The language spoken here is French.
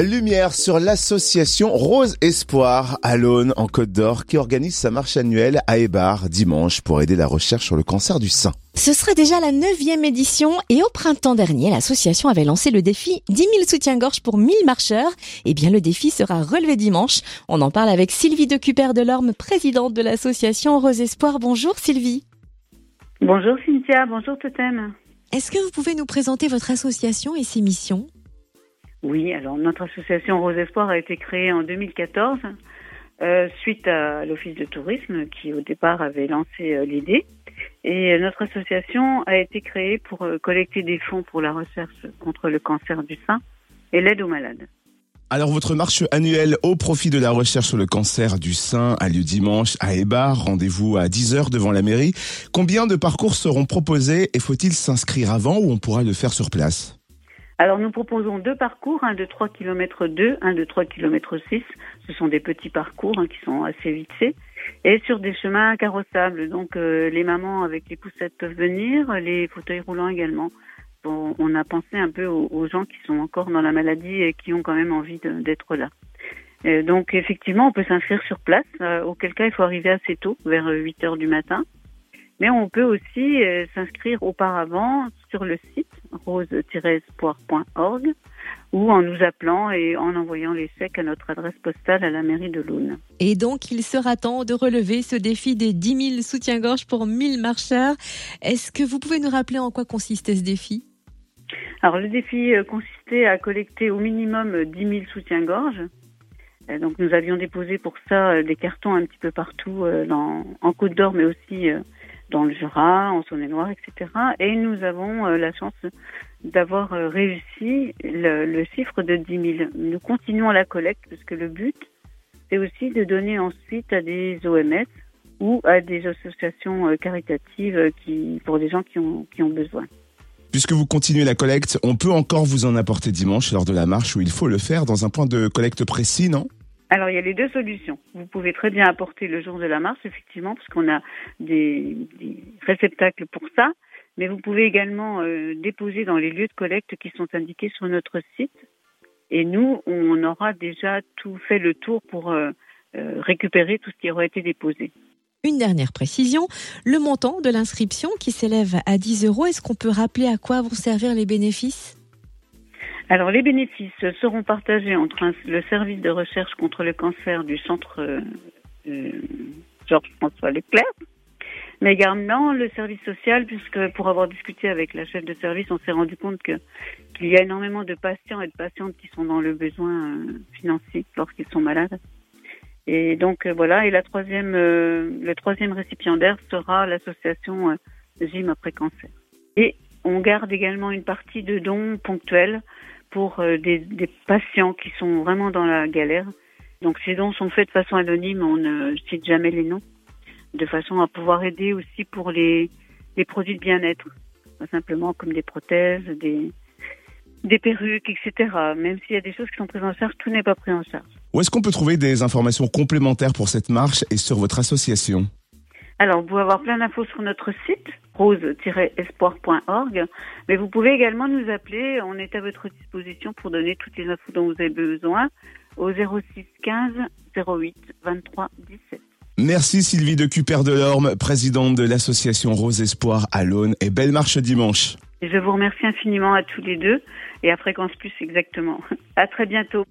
Lumière sur l'association Rose Espoir à l'Aune en Côte d'Or qui organise sa marche annuelle à Ébar dimanche pour aider la recherche sur le cancer du sein. Ce sera déjà la neuvième édition et au printemps dernier, l'association avait lancé le défi 10 000 soutiens-gorge pour 1000 marcheurs. Eh bien, le défi sera relevé dimanche. On en parle avec Sylvie de Cuper de l'Orme, présidente de l'association Rose Espoir. Bonjour Sylvie. Bonjour Cynthia, bonjour Totem. Est-ce que vous pouvez nous présenter votre association et ses missions? Oui, alors notre association Rose Espoir a été créée en 2014 euh, suite à l'Office de tourisme qui au départ avait lancé euh, l'idée. Et notre association a été créée pour euh, collecter des fonds pour la recherche contre le cancer du sein et l'aide aux malades. Alors votre marche annuelle au profit de la recherche sur le cancer du sein a lieu dimanche à Ebar. Rendez-vous à 10h devant la mairie. Combien de parcours seront proposés et faut-il s'inscrire avant ou on pourra le faire sur place? Alors nous proposons deux parcours, un de 3 km 2, un de 3 km 6. Ce sont des petits parcours hein, qui sont assez vite et sur des chemins carrossables. Donc euh, les mamans avec les poussettes peuvent venir, les fauteuils roulants également. on a pensé un peu aux, gens qui sont encore dans la maladie et qui ont quand même envie d'être là. donc effectivement, on peut s'inscrire sur place, euh, auquel cas il faut arriver assez tôt, vers 8 heures du matin. Mais on peut aussi euh, s'inscrire auparavant sur le site rose-espoir.org ou en nous appelant et en envoyant les chèques à notre adresse postale à la mairie de Loune. Et donc, il sera temps de relever ce défi des 10 000 soutiens-gorge pour 1000 marcheurs. Est-ce que vous pouvez nous rappeler en quoi consistait ce défi? Alors, le défi euh, consistait à collecter au minimum 10 000 soutiens-gorge. Euh, donc, nous avions déposé pour ça des cartons un petit peu partout en Côte d'Or, mais aussi dans le Jura, en Saône-et-Loire, etc. Et nous avons euh, la chance d'avoir euh, réussi le, chiffre de 10 000. Nous continuons la collecte parce que le but, c'est aussi de donner ensuite à des OMS ou à des associations euh, caritatives qui, pour des gens qui ont, qui ont besoin. Puisque vous continuez la collecte, on peut encore vous en apporter dimanche lors de la marche où il faut le faire dans un point de collecte précis, non? Alors, il y a les deux solutions. Vous pouvez très bien apporter le jour de la marche, effectivement, parce qu'on a des, réceptacles pour ça. Mais vous pouvez également euh, déposer dans les lieux de collecte qui sont indiqués sur notre site. Et nous, on aura déjà tout fait le tour pour euh, euh, récupérer tout ce qui aura été déposé. Une dernière précision, le montant de l'inscription qui s'élève à 10 euros, est-ce qu'on peut rappeler à quoi vont servir les bénéfices? Alors, les bénéfices seront partagés entre le service de recherche contre le cancer du centre euh, euh, Georges-François Leclerc, mais également le service social, puisque pour avoir discuté avec la chef de service, on s'est rendu compte qu'il y a énormément de patients et de patientes qui sont dans le besoin euh, financier lorsqu'ils sont malades. Et donc voilà. Et la troisième, le troisième récipiendaire sera l'association Gym après cancer. On garde également une partie de dons ponctuels pour euh, des, patients qui sont vraiment dans la galère. Donc ces dons sont faits de façon anonyme, on ne cite jamais les noms, de façon à pouvoir aider aussi pour les, les produits de bien-être, simplement comme des prothèses, des, des perruques, etc. Même s'il y a des choses qui sont prises en charge, tout n'est pas pris en charge. Où est-ce qu'on peut trouver des informations complémentaires pour cette marche et sur votre association? Alors, vous pouvez avoir plein d'infos sur notre site, rose-espoir.org, mais vous pouvez également nous appeler. On est à votre disposition pour donner toutes les infos dont vous avez besoin au 06 15 08 23 17. Merci Sylvie de Cuper de l'Orme, présidente de l'association Rose Espoir à l'Aune et belle marche dimanche. je vous remercie infiniment à tous les deux et à Fréquence Plus exactement. À très bientôt.